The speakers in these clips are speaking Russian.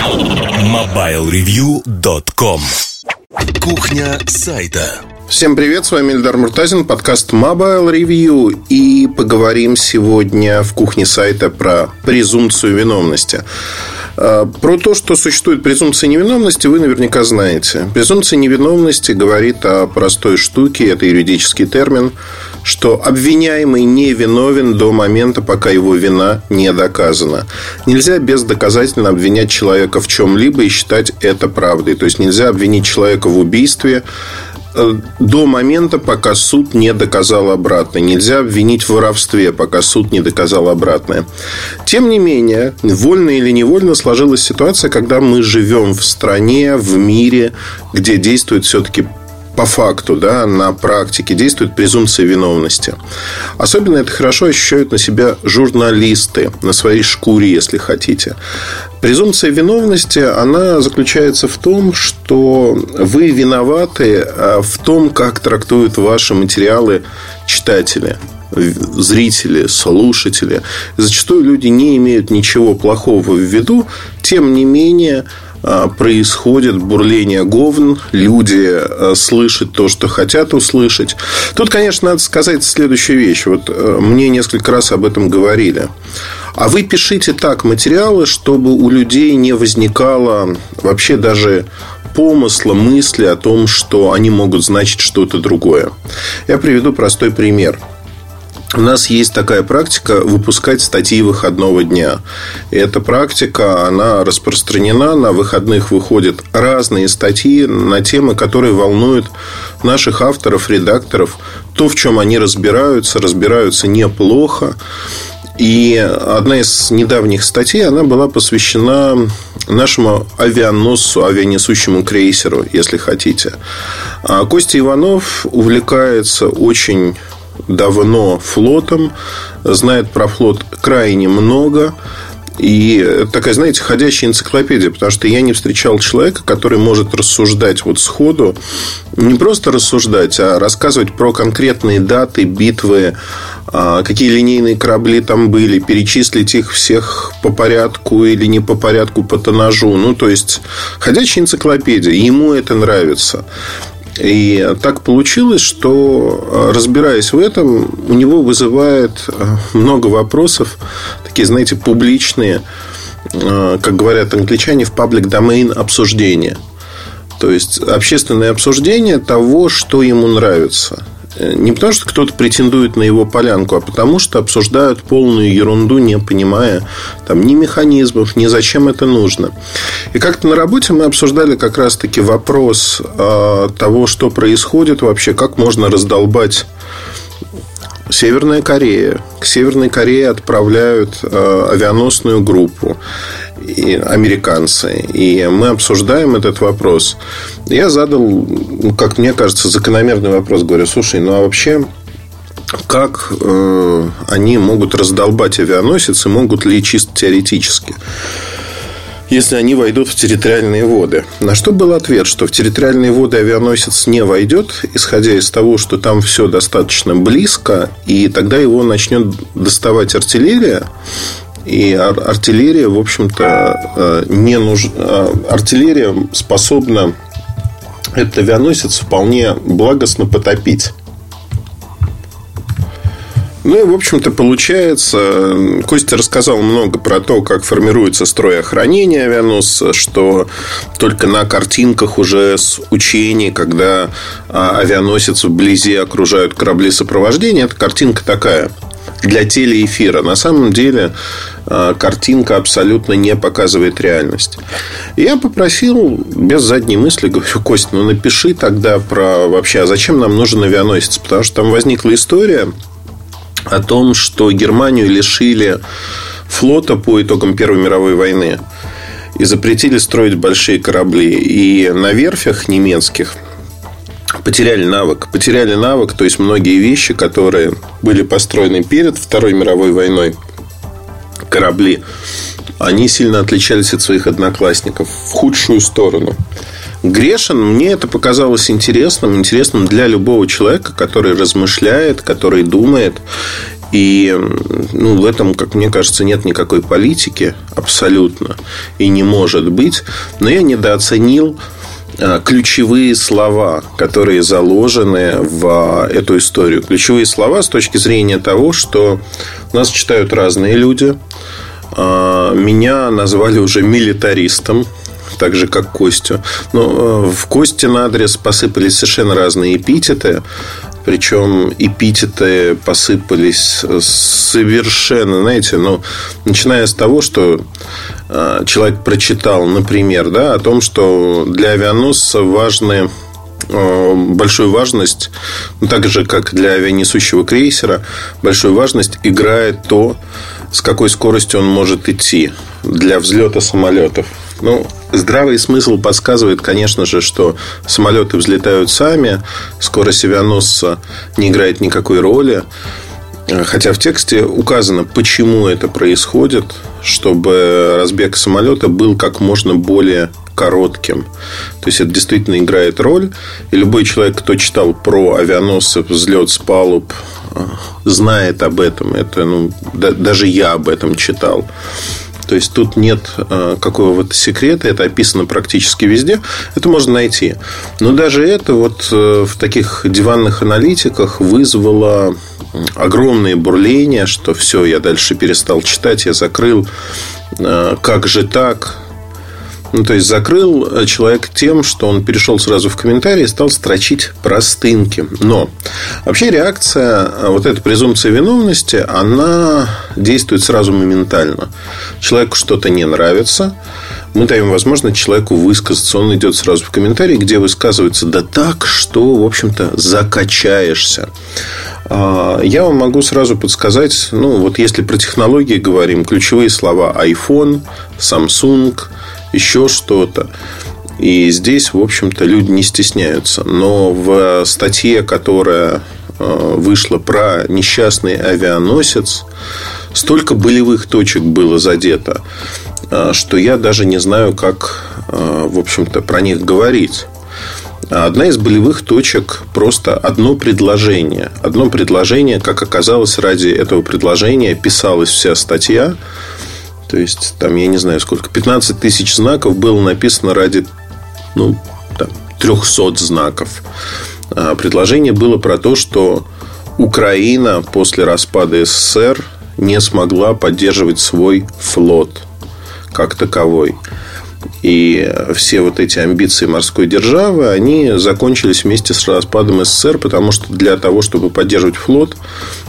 MobileReview.com Кухня сайта. Всем привет, с вами Эльдар Муртазин, подкаст Mobile Review И поговорим сегодня в кухне сайта про презумпцию виновности. А, про то, что существует презумпция невиновности, вы наверняка знаете. Презумпция невиновности говорит о простой штуке, это юридический термин, что обвиняемый не виновен до момента, пока его вина не доказана. Нельзя бездоказательно обвинять человека в чем-либо и считать это правдой. То есть нельзя обвинить человека в убийстве, Э, до момента, пока суд не доказал обратное. Нельзя обвинить в воровстве, пока суд не доказал обратное. Тем не менее, вольно или невольно сложилась ситуация, когда мы живем в стране, в мире, где действует все-таки по факту, да, на практике действует презумпция виновности. Особенно это хорошо ощущают на себя журналисты, на своей шкуре, если хотите. Презумпция виновности, она заключается в том, что вы виноваты а, в том, как трактуют ваши материалы читатели зрители, слушатели. Зачастую люди не имеют ничего плохого в виду, тем не менее происходит бурление говн, люди а, слышат то, что хотят услышать. Тут, конечно, надо сказать следующую вещь. Вот э, мне несколько раз об этом говорили. А вы пишите так материалы, чтобы у людей не возникало вообще даже помысла, мысли о том, что они могут значить что-то другое. Я приведу простой пример – у нас есть такая практика выпускать статьи выходного дня. И эта практика, она распространена. На выходных выходят разные статьи на темы, которые волнуют наших авторов, редакторов. То, в чем они разбираются, разбираются неплохо. И одна из недавних статей, она была посвящена нашему авианосцу, авианесущему крейсеру, если хотите. А Костя Иванов увлекается очень давно флотом, знает про флот крайне много. И такая, знаете, ходящая энциклопедия, потому что я не встречал человека, который может рассуждать вот сходу, не просто рассуждать, а рассказывать про конкретные даты, битвы, а, какие линейные корабли там были, перечислить их всех по порядку или не по порядку по тонажу. Ну, то есть, ходячая энциклопедия, ему это нравится. И так получилось, что э, разбираясь в этом, у него вызывает э, много вопросов, такие, знаете, публичные, э, как говорят англичане, в паблик domain обсуждения. То есть общественное обсуждение того, что ему нравится. Не потому, что кто-то претендует на его полянку, а потому, что обсуждают полную ерунду, не понимая там, ни механизмов, ни зачем это нужно. И как-то на работе мы обсуждали как раз-таки вопрос э, того, что происходит вообще, как можно раздолбать Северная Корея. К Северной Корее отправляют э, авианосную группу и американцы. И мы обсуждаем этот вопрос. Я задал, ну, как мне кажется, закономерный вопрос. Говорю, слушай, ну а вообще как э, они могут раздолбать авианосец и могут ли чисто теоретически если они войдут в территориальные воды. На что был ответ, что в территориальные воды авианосец не войдет, исходя из того, что там все достаточно близко, и тогда его начнет доставать артиллерия, и артиллерия, в общем-то, э, не нужна. Э, артиллерия способна этот авианосец вполне благостно потопить. Ну и, в общем-то, получается, Костя рассказал много про то, как формируется строй охранения авианосца, что только на картинках уже с учений, когда а, авианосец вблизи окружают корабли сопровождения, эта картинка такая для телеэфира. На самом деле картинка абсолютно не показывает реальность. я попросил без задней мысли, говорю, Костя, ну напиши тогда про вообще, а зачем нам нужен авианосец? Потому что там возникла история о том, что Германию лишили флота по итогам Первой мировой войны и запретили строить большие корабли. И на верфях немецких потеряли навык. Потеряли навык, то есть многие вещи, которые были построены перед Второй мировой войной, корабли, они сильно отличались от своих одноклассников в худшую сторону. Грешин, мне это показалось интересным, интересным для любого человека, который размышляет, который думает. И ну, в этом, как мне кажется, нет никакой политики абсолютно. И не может быть. Но я недооценил ключевые слова, которые заложены в эту историю. Ключевые слова с точки зрения того, что нас читают разные люди. А, меня назвали уже милитаристом так же, как Костю. Но э, в Косте на адрес посыпались совершенно разные эпитеты. Причем эпитеты посыпались совершенно, знаете, ну, начиная с того, что э, человек прочитал, например, да, о том, что для авианосца важны э, большую важность, ну, так же, как для авианесущего крейсера, большую важность играет то, с какой скоростью он может идти для взлета самолетов. Ну, здравый смысл подсказывает, конечно же, что самолеты взлетают сами, скорость авианосца не играет никакой роли. Хотя в тексте указано, почему это происходит, чтобы разбег самолета был как можно более коротким. То есть это действительно играет роль. И любой человек, кто читал про авианосцы, взлет с палуб, знает об этом. Это, ну, да, даже я об этом читал. То есть тут нет э, какого-то секрета, это описано практически везде. Это можно найти. Но даже это вот э, в таких диванных аналитиках вызвало огромное бурление, что все, я дальше перестал читать, я закрыл. Э, как же так? Ну, то есть закрыл э, человек тем, что он перешел сразу в комментарии и стал строчить простынки. Но вообще реакция, э, вот эта презумпция виновности, она действует сразу моментально. Человеку что-то не нравится, мы даем возможность человеку высказаться. Он идет сразу в комментарии, где высказывается да так, что, в общем-то, закачаешься. А, я вам могу сразу подсказать, ну, вот если про технологии говорим, ключевые слова iPhone, Samsung – еще что-то. И здесь, в общем-то, люди не стесняются. Но в статье, которая э, вышла про несчастный авианосец, столько болевых точек было задето, э, что я даже не знаю, как, э, в общем-то, про них говорить. Одна из болевых точек просто одно предложение. Одно предложение, как оказалось, ради этого предложения писалась вся статья. То есть, там, я не знаю сколько, 15 тысяч знаков было написано ради ну, там, 300 знаков. А предложение было про то, что Украина после распада СССР не смогла поддерживать свой флот как таковой. И все вот эти амбиции морской державы, они закончились вместе с распадом СССР, потому что для того, чтобы поддерживать флот,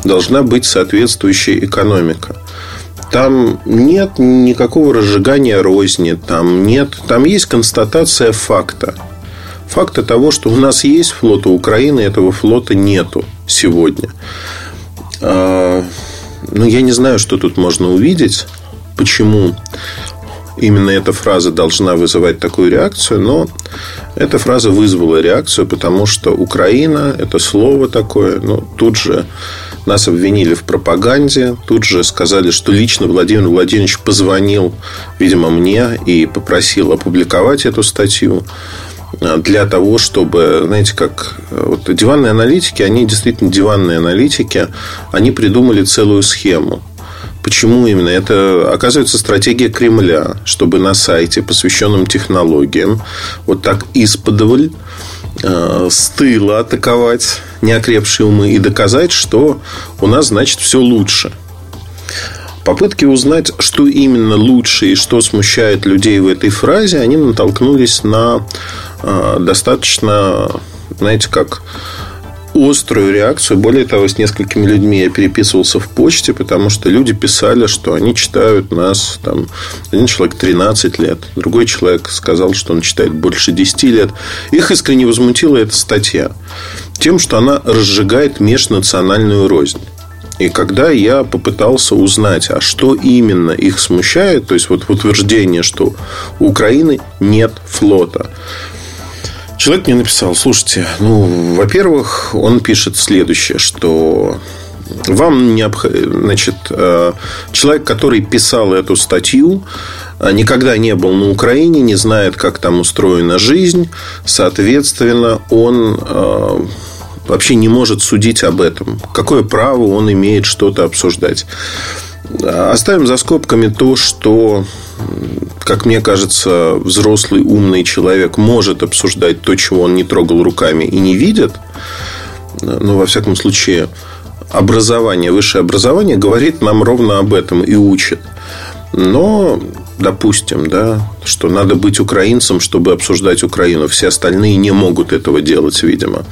должна быть соответствующая экономика. Там нет никакого разжигания розни, там нет, там есть констатация факта. Факта того, что у нас есть флот, у Украины этого флота нету сегодня. А, ну, я не знаю, что тут можно увидеть, почему именно эта фраза должна вызывать такую реакцию, но эта фраза вызвала реакцию, потому что Украина это слово такое, ну, тут же нас обвинили в пропаганде. Тут же сказали, что лично Владимир Владимирович позвонил, видимо, мне и попросил опубликовать эту статью для того, чтобы, знаете, как вот диванные аналитики, они действительно диванные аналитики, они придумали целую схему. Почему именно? Это, оказывается, стратегия Кремля, чтобы на сайте, посвященном технологиям, вот так исподволь Э, с тыла атаковать неокрепшие умы и доказать, что у нас, значит, все лучше. Попытки узнать, что именно лучше и что смущает людей в этой фразе, они натолкнулись на э, достаточно, знаете, как острую реакцию. Более того, с несколькими людьми я переписывался в почте, потому что люди писали, что они читают нас. Там, один человек 13 лет, другой человек сказал, что он читает больше 10 лет. Их искренне возмутила эта статья тем, что она разжигает межнациональную рознь. И когда я попытался узнать, а что именно их смущает, то есть вот утверждение, что у Украины нет флота, Человек мне написал, слушайте, ну, во-первых, он пишет следующее, что вам необходимо, значит, э, человек, который писал эту статью, э, никогда не был на Украине, не знает, как там устроена жизнь, соответственно, он э, вообще не может судить об этом? Какое право он имеет что-то обсуждать? Оставим за скобками то, что, как мне кажется, взрослый умный человек может обсуждать то, чего он не трогал руками и не видит. Ну, во всяком случае, образование, высшее образование говорит нам ровно об этом и учит. Но, допустим, да, что надо быть украинцем, чтобы обсуждать Украину. Все остальные не могут этого делать, видимо.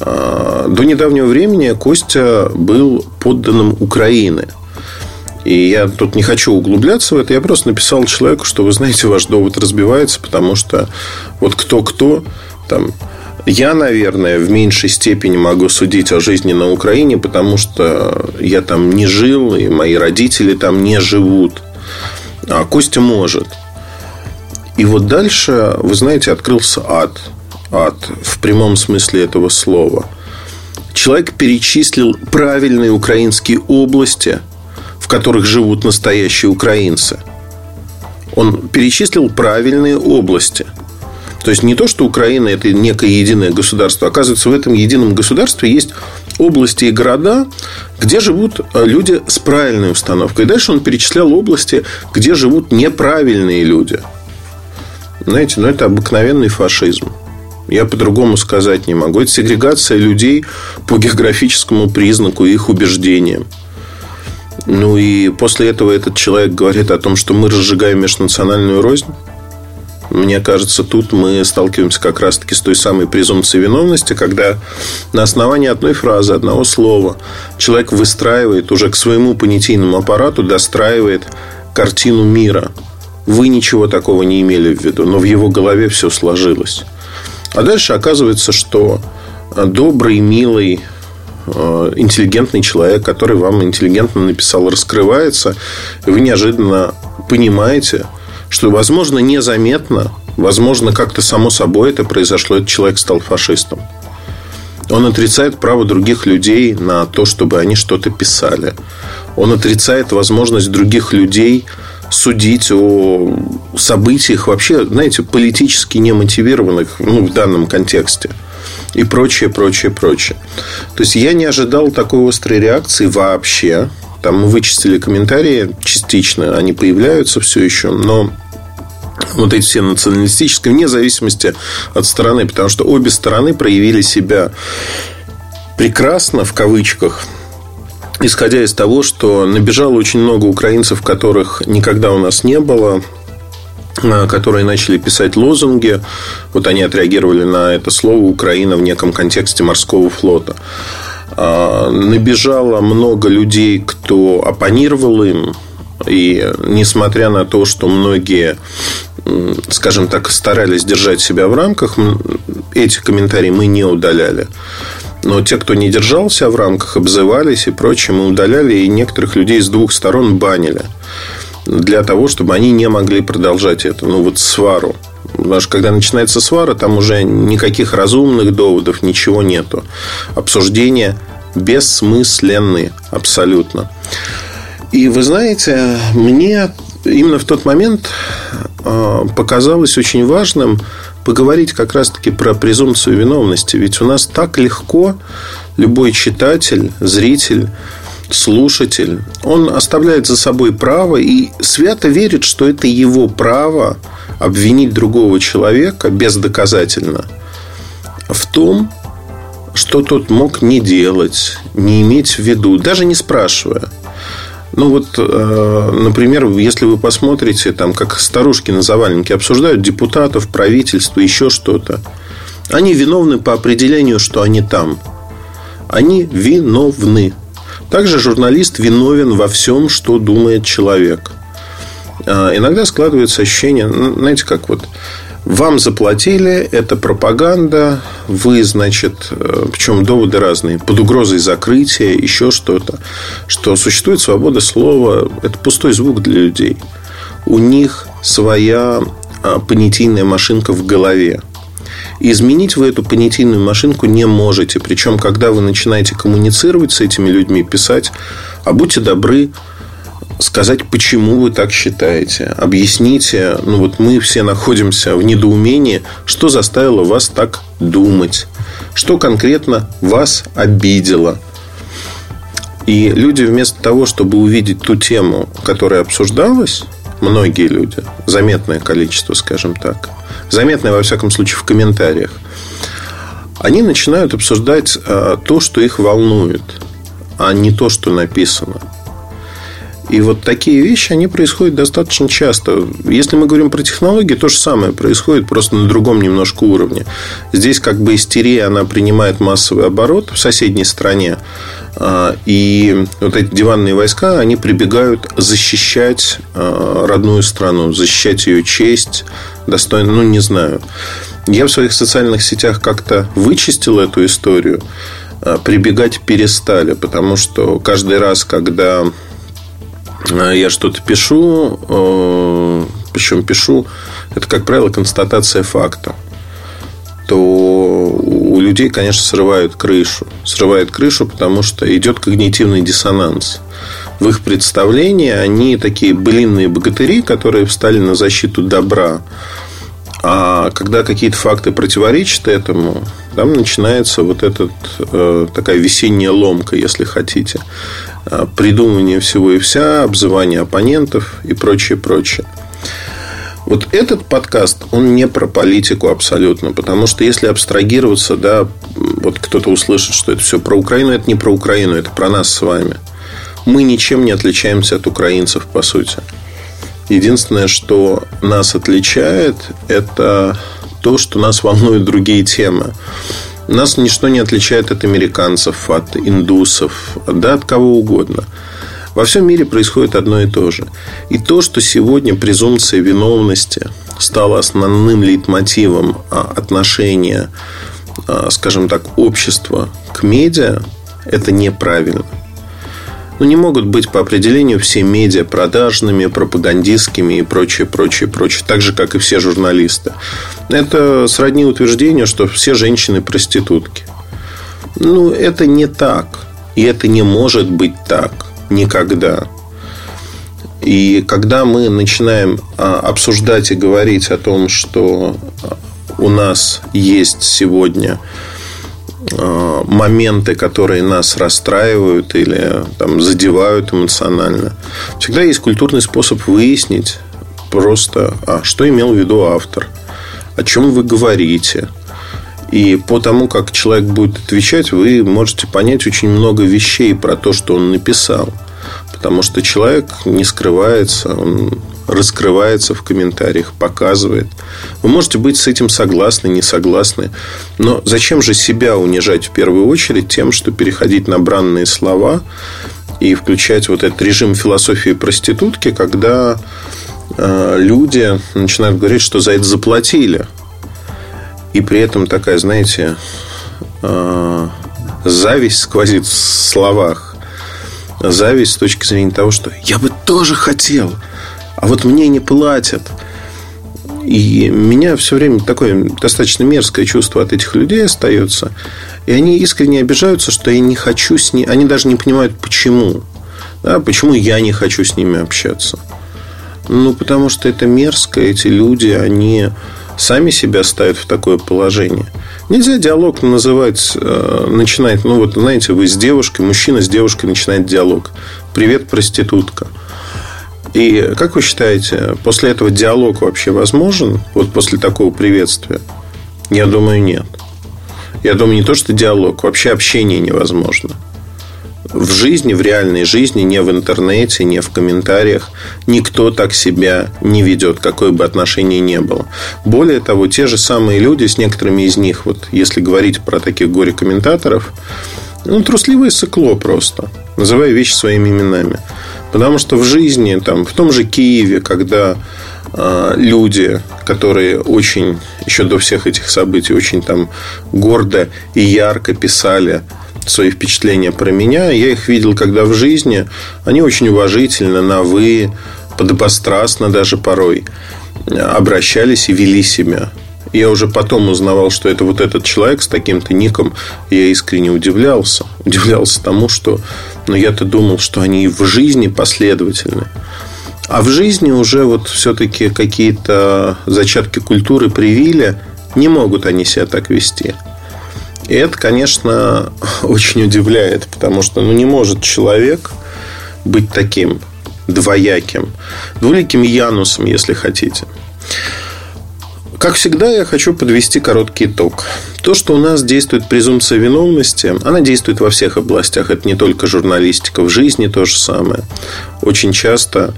А, до недавнего времени Костя был подданным Украины. И я тут не хочу углубляться в это. Я просто написал человеку, что вы знаете, ваш довод разбивается, потому что вот кто-кто там я, наверное, в меньшей степени могу судить о жизни на Украине, потому что я там не жил, и мои родители там не живут. А Костя может. И вот дальше, вы знаете, открылся ад. Ад в прямом смысле этого слова. Человек перечислил правильные украинские области, в которых живут настоящие украинцы. Он перечислил правильные области – то есть не то, что Украина это некое единое государство. Оказывается, в этом едином государстве есть области и города, где живут э, люди с правильной установкой. И дальше он перечислял области, где живут неправильные люди. Знаете, ну это обыкновенный фашизм. Я по-другому сказать не могу. Это сегрегация людей по географическому признаку их убеждениям. Ну и после этого этот человек говорит о том, что мы разжигаем межнациональную рознь. Мне кажется, тут мы сталкиваемся как раз-таки с той самой презумпцией виновности, когда на основании одной фразы, одного слова человек выстраивает уже к своему понятийному аппарату, достраивает картину мира. Вы ничего такого не имели в виду, но в его голове все сложилось. А дальше оказывается, что добрый, милый, интеллигентный человек, который вам интеллигентно написал, раскрывается, и вы неожиданно понимаете – что, возможно, незаметно, возможно, как-то само собой это произошло, этот человек стал фашистом. Он отрицает право других людей на то, чтобы они что-то писали. Он отрицает возможность других людей судить о событиях вообще, знаете, политически немотивированных ну, в данном контексте. И прочее, прочее, прочее. То есть, я не ожидал такой острой реакции вообще. Там мы вычистили комментарии частично, они появляются все еще, но вот эти все националистические, вне зависимости от стороны, потому что обе стороны проявили себя прекрасно, в кавычках, исходя из того, что набежало очень много украинцев, которых никогда у нас не было, которые начали писать лозунги. Вот они отреагировали на это слово «Украина» в неком контексте морского флота. А, набежало много людей, кто оппонировал им. И несмотря на то, что многие скажем так, старались держать себя в рамках, эти комментарии мы не удаляли. Но те, кто не держался в рамках, обзывались и прочее, мы удаляли, и некоторых людей с двух сторон банили. Для того, чтобы они не могли продолжать это. Ну, вот свару. Потому что когда начинается свара, там уже никаких разумных доводов, ничего нету. Обсуждения бессмысленные абсолютно. И вы знаете, мне именно в тот момент а, показалось очень важным поговорить как раз-таки про презумпцию виновности. Ведь у нас так легко любой читатель, зритель, слушатель, он оставляет за собой право и свято верит, что это его право обвинить другого человека бездоказательно в том, что тот мог не делать, не иметь в виду, даже не спрашивая – ну вот, э, например, если вы посмотрите, там, как старушки на заваленке обсуждают депутатов, правительство, еще что-то, они виновны по определению, что они там. Они виновны. Также журналист виновен во всем, что думает человек. А иногда складывается ощущение, ну, знаете, как вот вам заплатили, это пропаганда, вы, значит, э, причем доводы разные, под угрозой закрытия, еще что-то, что существует свобода слова, это пустой звук для людей. У них своя а, понятийная машинка в голове. Изменить вы эту понятийную машинку не можете. Причем, когда вы начинаете коммуницировать с этими людьми, писать, а будьте добры, сказать, почему вы так считаете. Объясните, ну вот мы все находимся в недоумении, что заставило вас так думать, что конкретно вас обидело. И люди вместо того, чтобы увидеть ту тему, которая обсуждалась, многие люди, заметное количество, скажем так, заметное, во всяком случае, в комментариях, они начинают обсуждать а, то, что их волнует, а не то, что написано. И вот такие вещи, они происходят достаточно часто. Если мы говорим про технологии, то же самое происходит, просто на другом немножко уровне. Здесь как бы истерия, она принимает массовый оборот в соседней стране. А, и вот эти диванные войска, они прибегают защищать а, родную страну, защищать ее честь, достойно, ну, не знаю. Я в своих социальных сетях как-то вычистил эту историю. А, прибегать перестали, потому что каждый раз, когда Э, я что-то пишу, э, причем пишу, это, как правило, констатация факта, то у людей, конечно, срывают крышу. Срывают крышу, потому что идет когнитивный диссонанс. В их представлении они такие былинные богатыри, которые встали на защиту добра. А когда какие-то факты противоречат этому, там начинается вот эта э, такая весенняя ломка, если хотите. Э, придумывание всего и вся, обзывание оппонентов и прочее, прочее. Вот этот подкаст, он не про политику абсолютно, потому что если абстрагироваться, да, вот кто-то услышит, что это все про Украину, это не про Украину, это про нас с вами. Мы ничем не отличаемся от украинцев, по сути. Единственное, что нас отличает, это то, что нас волнуют другие темы. Нас ничто не отличает от американцев, от индусов, да от кого угодно. Во всем мире происходит одно и то же. И то, что сегодня презумпция виновности стала основным лейтмотивом а, отношения, а, скажем так, общества к медиа, это неправильно. Ну, не могут быть по определению все медиа продажными, пропагандистскими и прочее, прочее, прочее. Так же, как и все журналисты. Это сродни утверждению, что все женщины проститутки. Ну, это не так. И это не может быть так. Никогда. И когда мы начинаем а, обсуждать и говорить о том, что у нас есть сегодня моменты, которые нас расстраивают или там, задевают эмоционально, всегда есть культурный способ выяснить просто, а что имел в виду автор – о чем вы говорите. И по тому, как человек будет отвечать, вы можете понять очень много вещей про то, что он написал. Потому что человек не скрывается, он раскрывается в комментариях, показывает. Вы можете быть с этим согласны, не согласны. Но зачем же себя унижать в первую очередь тем, что переходить на бранные слова и включать вот этот режим философии проститутки, когда Э, люди начинают говорить, что за это заплатили. И при этом такая, знаете, э, зависть сквозит в словах. Зависть с точки зрения того, что я бы тоже хотел, а вот мне не платят. И меня все время такое достаточно мерзкое чувство от этих людей остается. И они искренне обижаются, что я не хочу с ними. Они даже не понимают, почему. Да, почему я не хочу с ними общаться. Ну, потому что это мерзко. Эти люди, они сами себя ставят в такое положение. Нельзя диалог называть, э, начинать, ну вот, знаете, вы с девушкой, мужчина с девушкой начинает диалог. Привет, проститутка. И как вы считаете, после этого диалог вообще возможен? Вот после такого приветствия? Я думаю, нет. Я думаю, не то, что диалог, вообще общение невозможно в жизни, в реальной жизни, не в интернете, не в комментариях, никто так себя не ведет, какое бы отношение ни было. Более того, те же самые люди, с некоторыми из них, вот если говорить про таких горе-комментаторов, ну, трусливое сыкло просто, называя вещи своими именами. Потому что в жизни, там, в том же Киеве, когда э, люди, которые очень, еще до всех этих событий, очень там гордо и ярко писали свои впечатления про меня. Я их видел, когда в жизни. Они очень уважительно, на «вы», подобострастно даже порой обращались и вели себя. Я уже потом узнавал, что это вот этот человек с таким-то ником. Я искренне удивлялся. Удивлялся тому, что... Но ну, я-то думал, что они в жизни последовательны. А в жизни уже вот все-таки какие-то зачатки культуры привили. Не могут они себя так вести. И это, конечно, очень удивляет, потому что ну, не может человек быть таким двояким, двуликим Янусом, если хотите. Как всегда, я хочу подвести короткий итог. То, что у нас действует презумпция виновности, она действует во всех областях. Это не только журналистика, в жизни то же самое. Очень часто,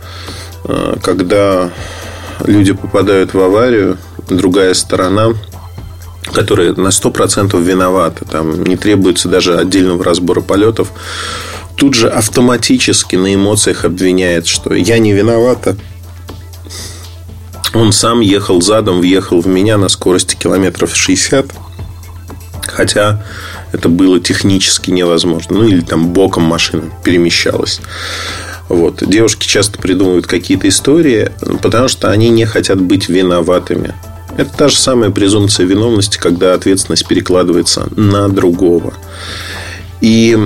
э, когда люди попадают в аварию, другая сторона которая на 100% виновата, там не требуется даже отдельного разбора полетов, тут же автоматически на эмоциях обвиняет, что я не виновата, он сам ехал задом, въехал в меня на скорости километров 60. Хотя это было технически невозможно. Ну, или там боком машина перемещалась. Вот. Девушки часто придумывают какие-то истории, потому что они не хотят быть виноватыми. Это та же самая презумпция виновности, когда ответственность перекладывается на другого. И,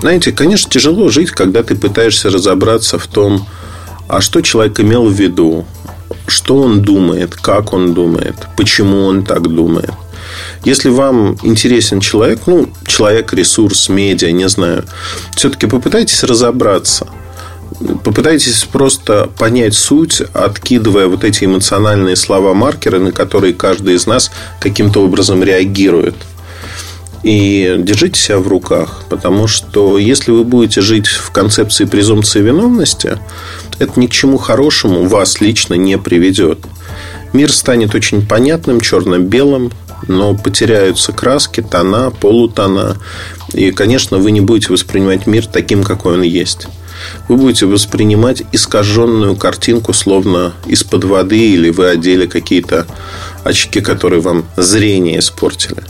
знаете, конечно, тяжело жить, когда ты пытаешься разобраться в том, а что человек имел в виду, что он думает, как он думает, почему он так думает. Если вам интересен человек, ну, человек, ресурс, медиа, не знаю, все-таки попытайтесь разобраться. Попытайтесь просто понять суть, откидывая вот эти эмоциональные слова-маркеры, на которые каждый из нас каким-то образом реагирует. И держите себя в руках, потому что если вы будете жить в концепции презумпции виновности, это ни к чему хорошему вас лично не приведет. Мир станет очень понятным, черно-белым, но потеряются краски, тона, полутона. И, конечно, вы не будете воспринимать мир таким, какой он есть. Вы будете воспринимать искаженную картинку, словно из-под воды, или вы одели какие-то очки, которые вам зрение испортили.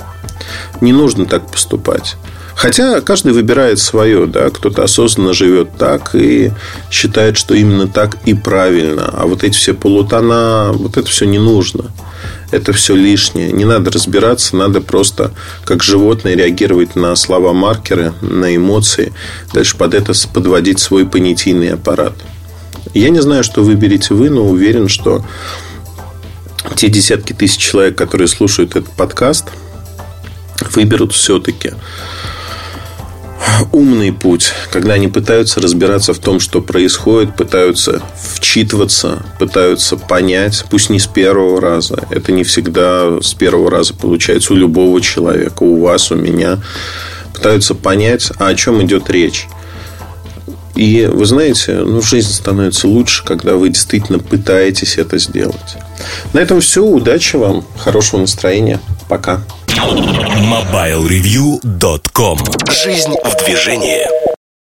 Не нужно так поступать. Хотя каждый выбирает свое, да, кто-то осознанно живет так и считает, что именно так и правильно. А вот эти все полутона, вот это все не нужно. Это все лишнее. Не надо разбираться, надо просто как животное реагировать на слова-маркеры, на эмоции. Дальше под это подводить свой понятийный аппарат. Я не знаю, что выберете вы, но уверен, что те десятки тысяч человек, которые слушают этот подкаст, выберут все-таки умный путь, когда они пытаются разбираться в том, что происходит, пытаются вчитываться, пытаются понять, пусть не с первого раза. Это не всегда с первого раза получается у любого человека, у вас, у меня. Пытаются понять, а о чем идет речь. И вы знаете, ну, жизнь становится лучше, когда вы действительно пытаетесь это сделать. На этом все. Удачи вам, хорошего настроения. Пока. MobileReview.com Жизнь в движении